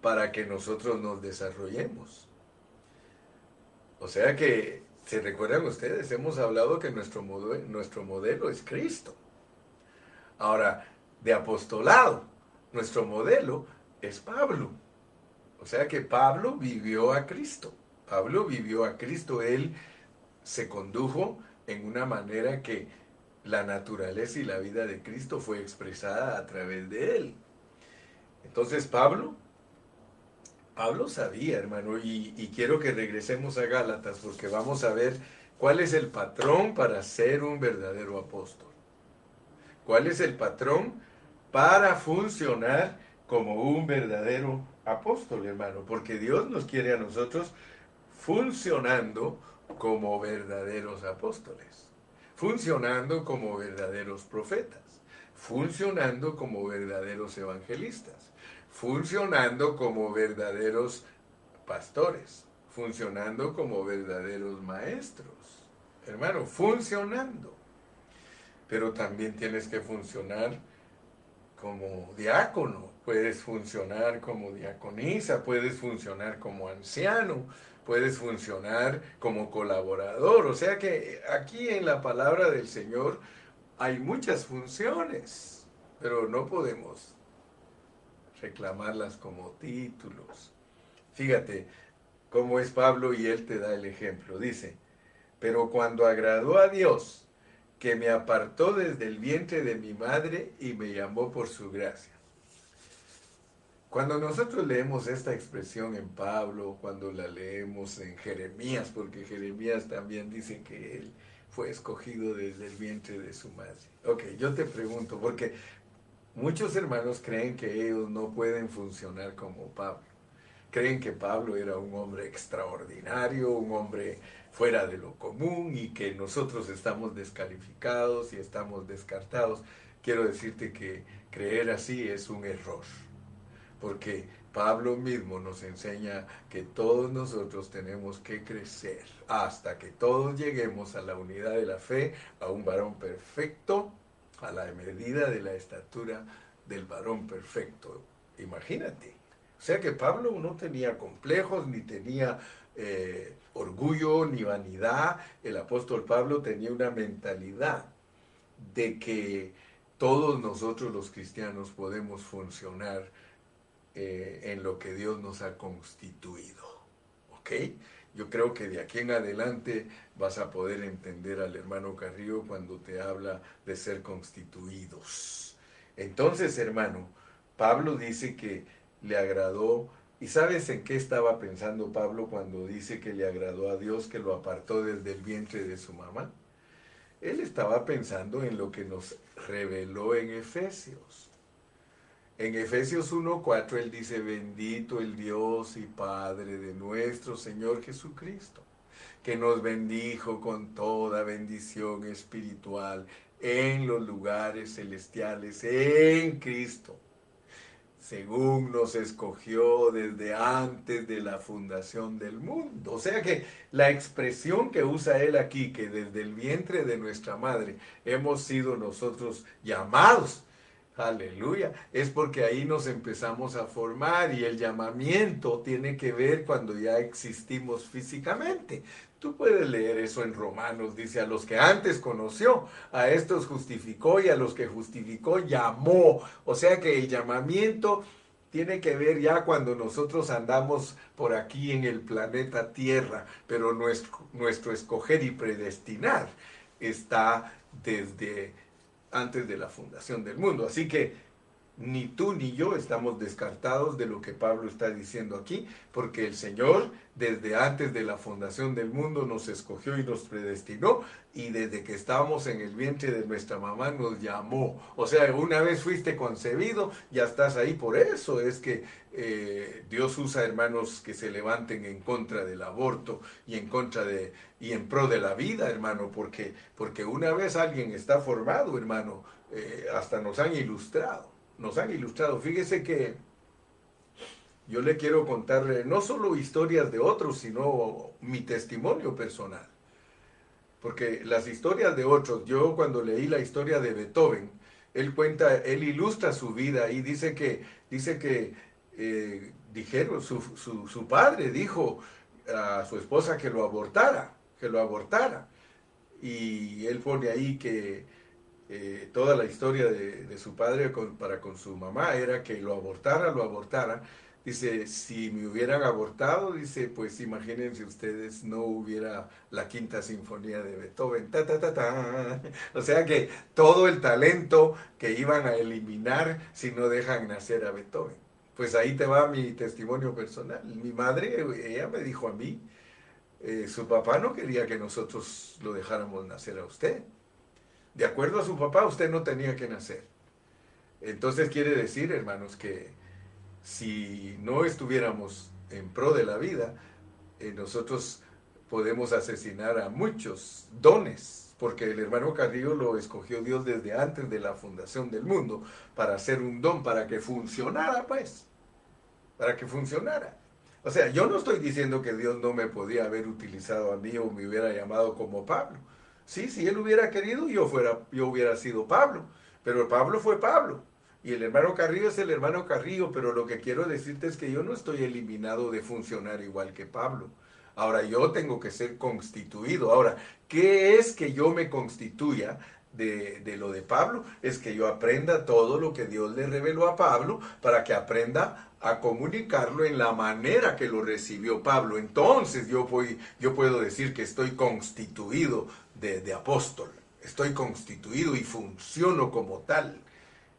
para que nosotros nos desarrollemos. O sea que ¿Se recuerdan ustedes? Hemos hablado que nuestro modelo, nuestro modelo es Cristo. Ahora, de apostolado, nuestro modelo es Pablo. O sea que Pablo vivió a Cristo. Pablo vivió a Cristo. Él se condujo en una manera que la naturaleza y la vida de Cristo fue expresada a través de él. Entonces Pablo, Pablo sabía, hermano, y, y, quiero que regresemos a Gálatas porque vamos a ver cuál es el patrón para ser un verdadero apóstol. ¿Cuál es el patrón para funcionar como un verdadero apóstol, hermano? Porque Dios nos quiere a nosotros funcionando como verdaderos apóstoles, funcionando como verdaderos profetas, funcionando como verdaderos evangelistas, funcionando como verdaderos pastores, funcionando como verdaderos maestros. Hermano, funcionando. Pero también tienes que funcionar como diácono, puedes funcionar como diaconisa, puedes funcionar como anciano, puedes funcionar como colaborador. O sea que aquí en la palabra del Señor hay muchas funciones, pero no podemos reclamarlas como títulos. Fíjate cómo es Pablo y él te da el ejemplo. Dice, pero cuando agradó a Dios, que me apartó desde el vientre de mi madre y me llamó por su gracia. Cuando nosotros leemos esta expresión en Pablo, cuando la leemos en Jeremías, porque Jeremías también dice que él fue escogido desde el vientre de su madre. Ok, yo te pregunto, porque muchos hermanos creen que ellos no pueden funcionar como Pablo. Creen que Pablo era un hombre extraordinario, un hombre fuera de lo común y que nosotros estamos descalificados y estamos descartados. Quiero decirte que creer así es un error porque Pablo mismo nos enseña que todos nosotros tenemos que crecer hasta que todos lleguemos a la unidad de la fe, a un varón perfecto, a la medida de la estatura del varón perfecto. Imagínate. O sea que Pablo no tenía complejos, ni tenía eh, orgullo, ni vanidad. El apóstol Pablo tenía una mentalidad de que todos nosotros los cristianos podemos funcionar eh, en lo que Dios nos ha constituido. ¿Ok? Yo creo que de aquí en adelante vas a poder entender al hermano Carrillo cuando te habla de ser constituidos. Entonces, hermano, Pablo dice que le agradó, ¿y sabes en qué estaba pensando Pablo cuando dice que le agradó a Dios que lo apartó desde el vientre de su mamá? Él estaba pensando en lo que nos reveló en Efesios. En Efesios 1.4 él dice, bendito el Dios y Padre de nuestro Señor Jesucristo, que nos bendijo con toda bendición espiritual en los lugares celestiales en Cristo, según nos escogió desde antes de la fundación del mundo. O sea que la expresión que usa él aquí, que desde el vientre de nuestra madre hemos sido nosotros llamados, Aleluya. Es porque ahí nos empezamos a formar y el llamamiento tiene que ver cuando ya existimos físicamente. Tú puedes leer eso en Romanos, dice, a los que antes conoció, a estos justificó y a los que justificó llamó. O sea que el llamamiento tiene que ver ya cuando nosotros andamos por aquí en el planeta Tierra, pero nuestro, nuestro escoger y predestinar está desde antes de la fundación del mundo. Así que ni tú ni yo estamos descartados de lo que Pablo está diciendo aquí, porque el Señor desde antes de la fundación del mundo nos escogió y nos predestinó, y desde que estábamos en el vientre de nuestra mamá nos llamó. O sea, una vez fuiste concebido, ya estás ahí. Por eso es que eh, Dios usa hermanos que se levanten en contra del aborto y en contra de y en pro de la vida, hermano, porque porque una vez alguien está formado, hermano, eh, hasta nos han ilustrado nos han ilustrado. Fíjese que yo le quiero contarle no solo historias de otros, sino mi testimonio personal. Porque las historias de otros, yo cuando leí la historia de Beethoven, él cuenta, él ilustra su vida y dice que, dice que eh, dijeron, su, su, su padre dijo a su esposa que lo abortara. que lo abortara. Y él pone ahí que eh, toda la historia de, su padre para con su mamá era que lo abortara, lo abortara. Dice, si me hubieran abortado, dice, pues imagínense ustedes, no hubiera la quinta sinfonía de Beethoven. Ta, ta, ta, ta. O sea que todo el talento que iban a eliminar si no dejan nacer a Beethoven. Pues ahí te va mi testimonio personal. Mi madre, ella me dijo a mí, eh, su papá no quería que nosotros lo dejáramos nacer a usted. De acuerdo a su papá, usted no tenía que nacer. Entonces quiere decir, hermanos, que si no estuviéramos en pro de la vida, eh, nosotros podemos asesinar a muchos dones, porque el hermano Carrillo lo escogió Dios desde antes de la fundación del mundo para hacer un don, para que funcionara, pues, para que funcionara. O sea, yo no estoy diciendo que Dios no me podía haber utilizado a mí o me hubiera llamado como Pablo. Sí, si él hubiera querido, yo, fuera, yo hubiera sido Pablo. Pero Pablo fue Pablo. Y el hermano Carrillo es el hermano Carrillo, pero lo que quiero decirte es que yo no estoy eliminado de funcionar igual que Pablo. Ahora yo tengo que ser constituido. Ahora, ¿qué es que yo me constituya de, de, lo de Pablo? Es que yo aprenda todo lo que Dios le reveló a Pablo para que aprenda a comunicarlo en la manera que lo recibió Pablo. Entonces yo, voy, yo puedo decir que estoy constituido de, apóstol. Estoy constituido y funciono como tal.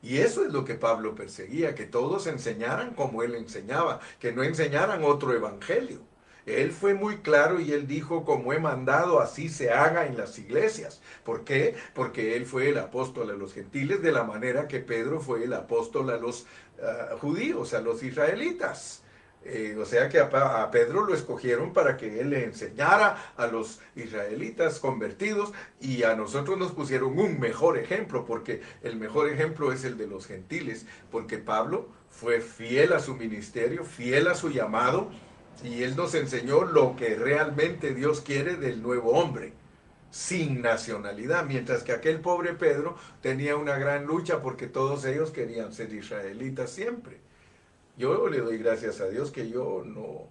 Y eso es lo que Pablo perseguía, que todos enseñaran como él enseñaba, que no enseñaran otro evangelio. Él fue muy claro y él dijo, como he mandado, así se haga en las iglesias. ¿Por qué? Porque él fue el apóstol a los gentiles de la manera que Pedro fue el apóstol a los ah, judíos, a los israelitas. Eh, o sea que a, Pedro lo escogieron para que él le enseñara a los israelitas convertidos y a nosotros nos pusieron un mejor ejemplo, porque el mejor ejemplo es el de los gentiles, porque Pablo fue fiel a su ministerio, fiel a su llamado, y él nos enseñó lo que realmente Dios quiere del nuevo hombre sin nacionalidad, mientras que aquel pobre Pedro tenía una gran lucha porque todos ellos querían ser israelitas siempre. Yo le doy gracias a Dios que yo no,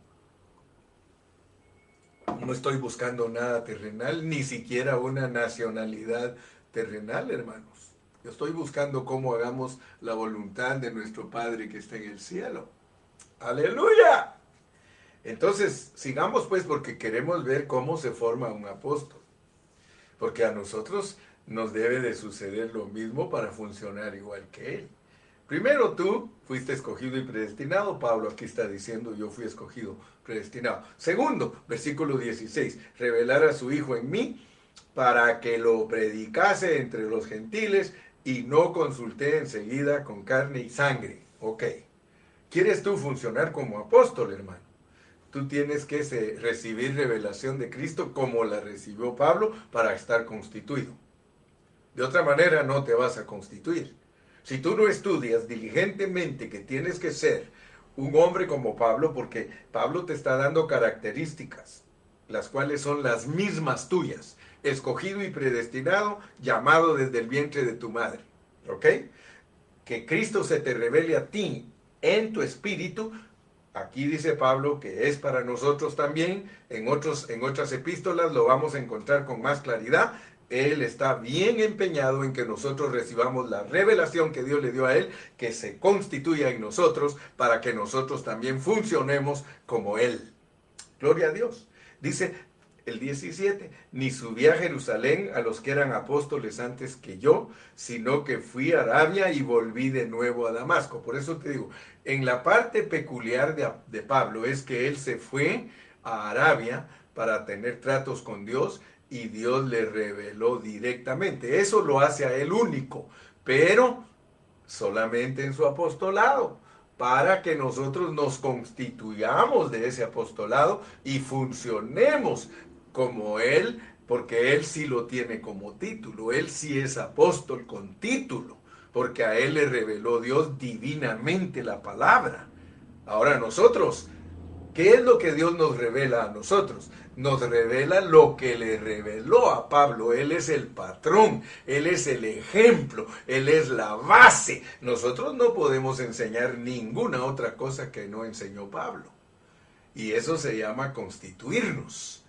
no estoy buscando nada terrenal, ni siquiera una nacionalidad terrenal, hermanos. Yo estoy buscando cómo hagamos la voluntad de nuestro Padre que está en el cielo. Aleluya. Entonces, sigamos pues porque queremos ver cómo se forma un apóstol. Porque a nosotros nos debe de suceder lo mismo para funcionar igual que él. Primero tú fuiste escogido y predestinado. Pablo aquí está diciendo yo fui escogido, predestinado. Segundo, versículo 16, revelar a su Hijo en mí para que lo predicase entre los gentiles y no consulté enseguida con carne y sangre. Ok. ¿Quieres tú funcionar como apóstol, hermano? Tú tienes que recibir revelación de Cristo como la recibió Pablo para estar constituido. De otra manera no te vas a constituir. Si tú no estudias diligentemente que tienes que ser un hombre como Pablo, porque Pablo te está dando características, las cuales son las mismas tuyas, escogido y predestinado, llamado desde el vientre de tu madre. ¿Ok? Que Cristo se te revele a ti en tu espíritu. Aquí dice Pablo que es para nosotros también, en, otros, en otras epístolas lo vamos a encontrar con más claridad, él está bien empeñado en que nosotros recibamos la revelación que Dios le dio a Él, que se constituya en nosotros para que nosotros también funcionemos como Él. Gloria a Dios. Dice el 17, ni subí a Jerusalén a los que eran apóstoles antes que yo, sino que fui a Arabia y volví de nuevo a Damasco. Por eso te digo, en la parte peculiar de, de Pablo es que él se fue a Arabia para tener tratos con Dios y Dios le reveló directamente. Eso lo hace a él único, pero solamente en su apostolado, para que nosotros nos constituyamos de ese apostolado y funcionemos como él, porque él sí lo tiene como título, él sí es apóstol con título, porque a él le reveló Dios divinamente la palabra. Ahora nosotros ¿Qué es lo que Dios nos revela a nosotros? Nos revela lo que le reveló a Pablo. Él es el patrón, Él es el ejemplo, Él es la base. Nosotros no podemos enseñar ninguna otra cosa que no enseñó Pablo. Y eso se llama constituirnos.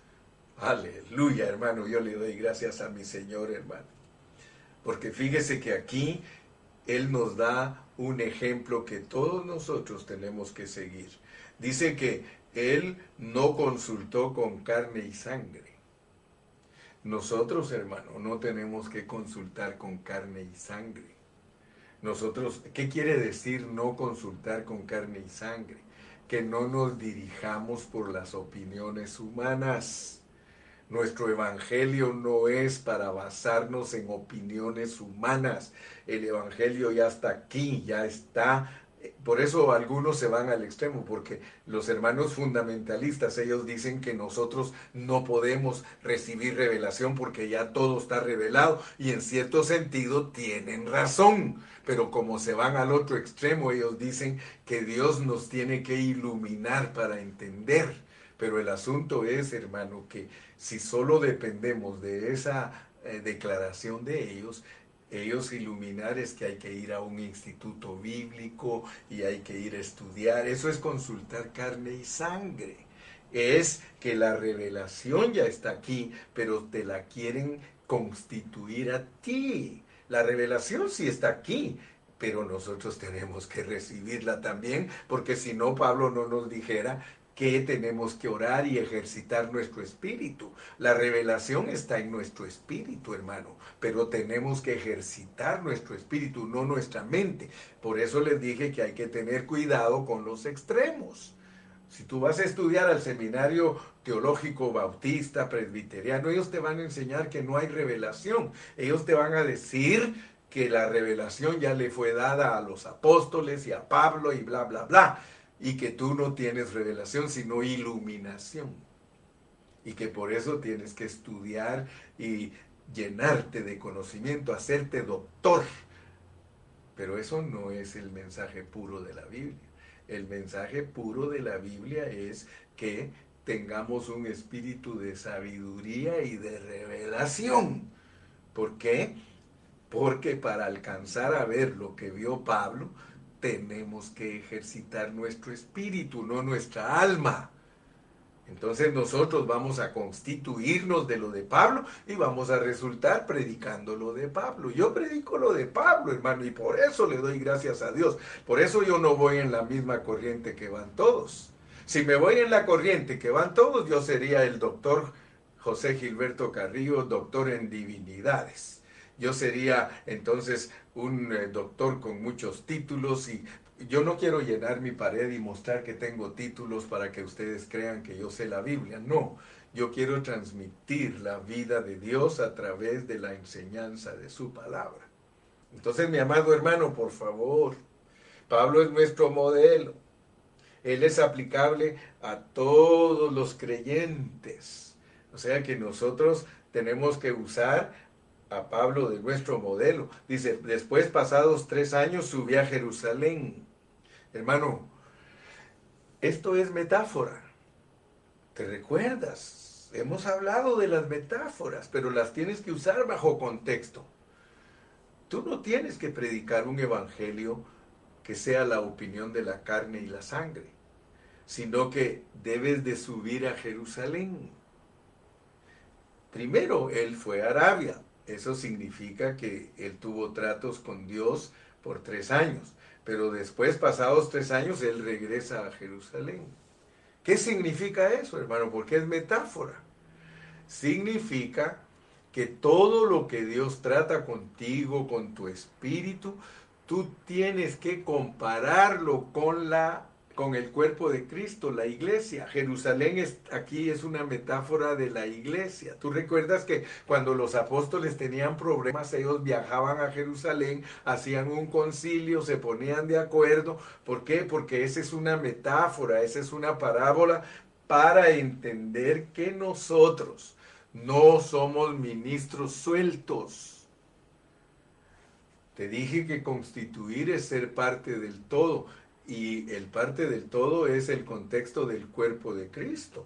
Aleluya, hermano. Yo le doy gracias a mi Señor, hermano. Porque fíjese que aquí Él nos da un ejemplo que todos nosotros tenemos que seguir. Dice que Él no consultó con carne y sangre. Nosotros, hermano, no tenemos que consultar con carne y sangre. Nosotros, ¿qué quiere decir no consultar con carne y sangre? Que no nos dirijamos por las opiniones humanas. Nuestro evangelio no es para basarnos en opiniones humanas. El evangelio ya está aquí, ya está por eso algunos se van al extremo, porque los hermanos fundamentalistas, ellos dicen que nosotros no podemos recibir revelación porque ya todo está revelado y en cierto sentido tienen razón, pero como se van al otro extremo, ellos dicen que Dios nos tiene que iluminar para entender. Pero el asunto es, hermano, que si solo dependemos de esa eh, declaración de ellos, ellos iluminar es que hay que ir a un instituto bíblico y hay que ir a estudiar. Eso es consultar carne y sangre. Es que la revelación ya está aquí, pero te la quieren constituir a ti. La revelación sí está aquí, pero nosotros tenemos que recibirla también, porque si no, Pablo no nos dijera que tenemos que orar y ejercitar nuestro espíritu. La revelación está en nuestro espíritu, hermano, pero tenemos que ejercitar nuestro espíritu, no nuestra mente. Por eso les dije que hay que tener cuidado con los extremos. Si tú vas a estudiar al seminario teológico bautista, presbiteriano, ellos te van a enseñar que no hay revelación. Ellos te van a decir que la revelación ya le fue dada a los apóstoles y a Pablo y bla, bla, bla y que tú no tienes revelación, sino iluminación. Y que por eso tienes que estudiar y llenarte de conocimiento, hacerte doctor. Pero eso no es el mensaje puro de la Biblia. El mensaje puro de la Biblia es que tengamos un espíritu de sabiduría y de revelación. ¿Por qué? Porque para alcanzar a ver lo que vio Pablo, tenemos que ejercitar nuestro espíritu, no nuestra alma. Entonces nosotros vamos a constituirnos de lo de Pablo y vamos a resultar predicando lo de Pablo. Yo predico lo de Pablo, hermano, y por eso le doy gracias a Dios. Por eso yo no voy en la misma corriente que van todos. Si me voy en la corriente que van todos, yo sería el doctor José Gilberto Carrillo, doctor en divinidades yo sería entonces un eh, doctor con muchos títulos y yo no quiero llenar mi pared y mostrar que tengo títulos para que ustedes crean que yo sé la Biblia, no. Yo quiero transmitir la vida de Dios a través de la enseñanza de su palabra. Entonces, mi amado hermano, por favor, Pablo es nuestro modelo. Él es aplicable a todos los creyentes. O sea que nosotros tenemos que usar a Pablo de nuestro modelo. Dice, después pasados tres años subí a Jerusalén. Hermano, esto es metáfora. ¿Te recuerdas? Hemos hablado de las metáforas, pero las tienes que usar bajo contexto. Tú no tienes que predicar un evangelio que sea la opinión de la carne y la sangre, sino que debes de subir a Jerusalén. Primero él fue a Arabia, eso significa que él tuvo tratos con Dios por tres años, pero después, pasados tres años, él regresa a Jerusalén. ¿Qué significa eso, hermano? Porque es metáfora. Significa que todo lo que Dios trata contigo, con tu espíritu, tú tienes que compararlo con la con el cuerpo de Cristo, la iglesia. Jerusalén es, aquí es una metáfora de la iglesia. Tú recuerdas que cuando los apóstoles tenían problemas, ellos viajaban a Jerusalén, hacían un concilio, se ponían de acuerdo. ¿Por qué? Porque esa es una metáfora, esa es una parábola para entender que nosotros no somos ministros sueltos. Te dije que constituir es ser parte del todo y el parte del todo es el contexto del cuerpo de Cristo.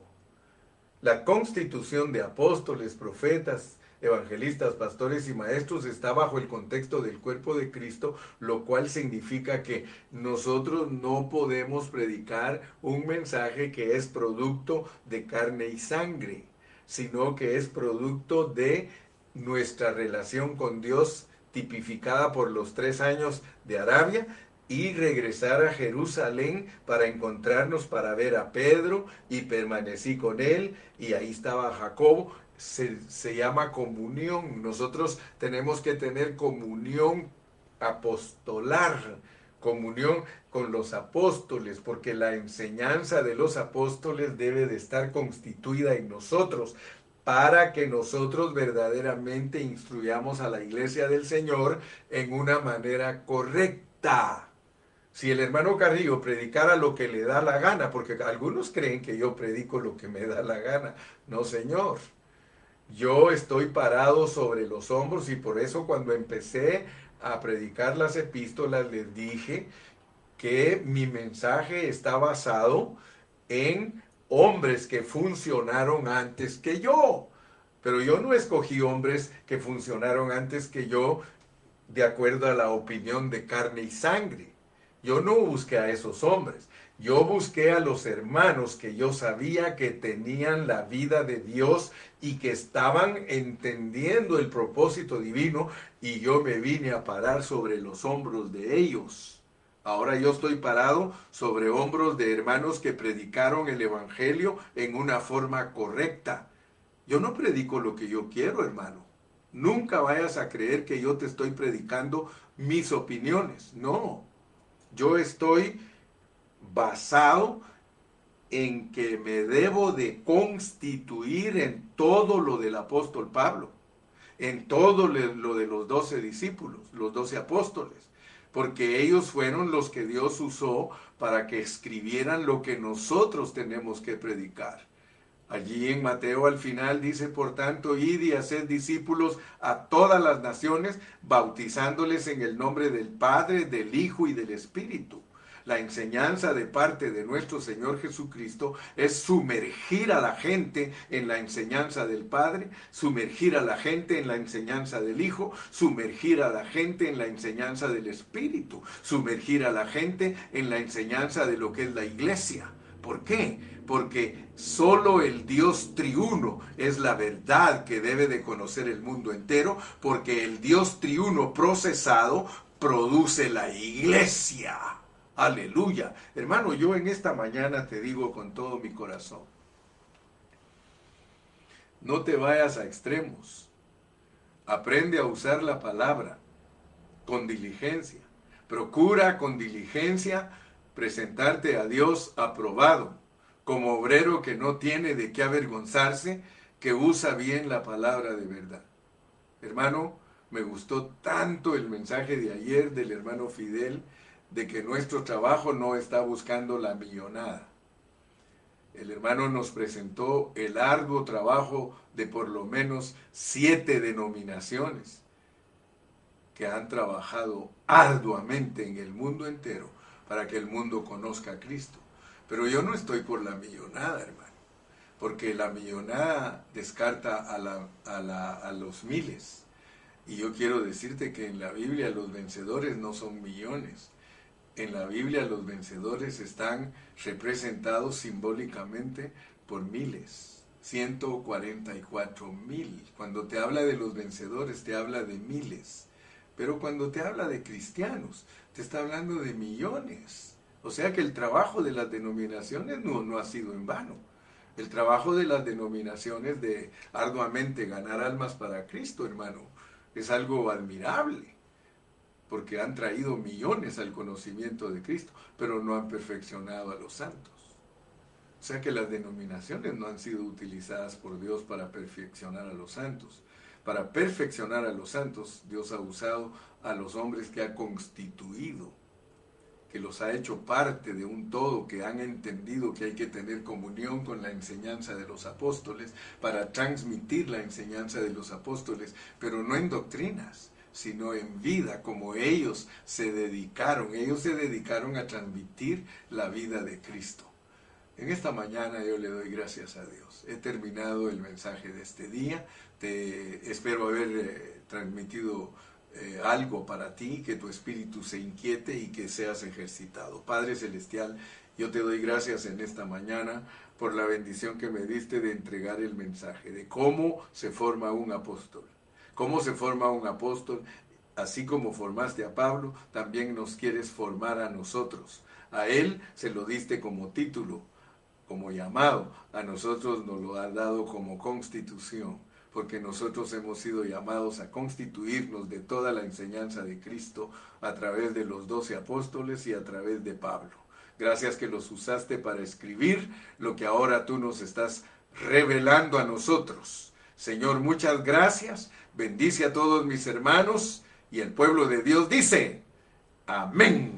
La constitución de apóstoles, profetas, evangelistas, pastores y maestros está bajo el contexto del cuerpo de Cristo, lo cual significa que nosotros no podemos predicar un mensaje que es producto de carne y sangre. sino que es producto de nuestra relación con Dios tipificada por los tres años de Arabia y regresar a Jerusalén para encontrarnos para ver a Pedro y permanecí con él y ahí estaba Jacobo. Se, se llama comunión. Nosotros tenemos que tener comunión apostolar, comunión con los apóstoles, porque la enseñanza de los apóstoles debe de estar constituida en nosotros para que nosotros verdaderamente instruyamos a la iglesia del Señor en una manera correcta. Si el hermano Carrillo predicara lo que le da la gana, porque algunos creen que yo predico lo que me da la gana, no señor. Yo estoy parado sobre los hombros y por eso cuando empecé a predicar las epístolas les dije que mi mensaje está basado en hombres que funcionaron antes que yo. Pero yo no escogí hombres que funcionaron antes que yo de acuerdo a la opinión de carne y sangre. Yo no busqué a esos hombres. Yo busqué a los hermanos que yo sabía que tenían la vida de Dios y que estaban entendiendo el propósito divino y yo me vine a parar sobre los hombros de ellos. Ahora yo estoy parado sobre hombros de hermanos que predicaron el Evangelio en una forma correcta. Yo no predico lo que yo quiero, hermano. Nunca vayas a creer que yo te estoy predicando mis opiniones. No. Yo estoy basado en que me debo de constituir en todo lo del apóstol Pablo, en todo lo de los doce discípulos, los doce apóstoles porque ellos fueron los que Dios usó para que escribieran lo que nosotros tenemos que predicar. Allí en Mateo al final dice, por tanto, id y haced discípulos a todas las naciones, bautizándoles en el nombre del Padre, del Hijo y del Espíritu. La enseñanza de parte de nuestro Señor Jesucristo es sumergir a la gente en la enseñanza del Padre, sumergir a la gente en la enseñanza del Hijo, sumergir a la gente en la enseñanza del Espíritu, sumergir a la gente en la enseñanza de lo que es la iglesia. ¿Por qué? Porque solo el Dios triuno es la verdad que debe de conocer el mundo entero, porque el Dios triuno procesado produce la iglesia. Aleluya. Hermano, yo en esta mañana te digo con todo mi corazón, no te vayas a extremos. Aprende a usar la palabra con diligencia. Procura con diligencia presentarte a Dios aprobado, como obrero que no tiene de qué avergonzarse, que usa bien la palabra de verdad. Hermano, me gustó tanto el mensaje de ayer del hermano Fidel de que nuestro trabajo no está buscando la millonada. El hermano nos presentó el arduo trabajo de por lo menos siete denominaciones que han trabajado arduamente en el mundo entero para que el mundo conozca a Cristo. Pero yo no estoy por la millonada, hermano, porque la millonada descarta a, los miles. Y yo quiero decirte que en la Biblia los vencedores no son millones, en la Biblia los vencedores están representados simbólicamente por miles, 144 mil. Cuando te habla de los vencedores te habla de miles, pero cuando te habla de cristianos te está hablando de millones. O sea que el trabajo de las denominaciones no, no ha sido en vano. El trabajo de las denominaciones de arduamente ganar almas para Cristo, hermano, es algo admirable porque han traído millones al conocimiento de Cristo, pero no han perfeccionado a los santos. O sea que las denominaciones no han sido utilizadas por Dios para perfeccionar a los santos. Para perfeccionar a los santos, Dios ha usado a los hombres que ha constituido, que los ha hecho parte de un todo, que han entendido que hay que tener comunión con la enseñanza de los apóstoles para transmitir la enseñanza de los apóstoles, pero no en doctrinas, sino en vida, como ellos se dedicaron. Ellos se dedicaron a transmitir la vida de Cristo. En esta mañana yo le doy gracias a Dios. He terminado el mensaje de este día. Te espero haber eh, transmitido eh, algo para ti, que tu espíritu se inquiete y que seas ejercitado. Padre Celestial, Yo te doy gracias en esta mañana por la bendición que me diste de entregar el mensaje, de cómo se forma un apóstol. Cómo se forma un apóstol, así como formaste a Pablo, también nos quieres formar a nosotros. A él se lo diste como título, como llamado, a nosotros nos lo ha dado como constitución, porque nosotros hemos sido llamados a constituirnos de toda la enseñanza de Cristo a través de los doce apóstoles y a través de Pablo. Gracias que los usaste para escribir lo que ahora tú nos estás revelando a nosotros. Señor, muchas gracias. Bendice a todos mis hermanos y el pueblo de Dios dice, amén.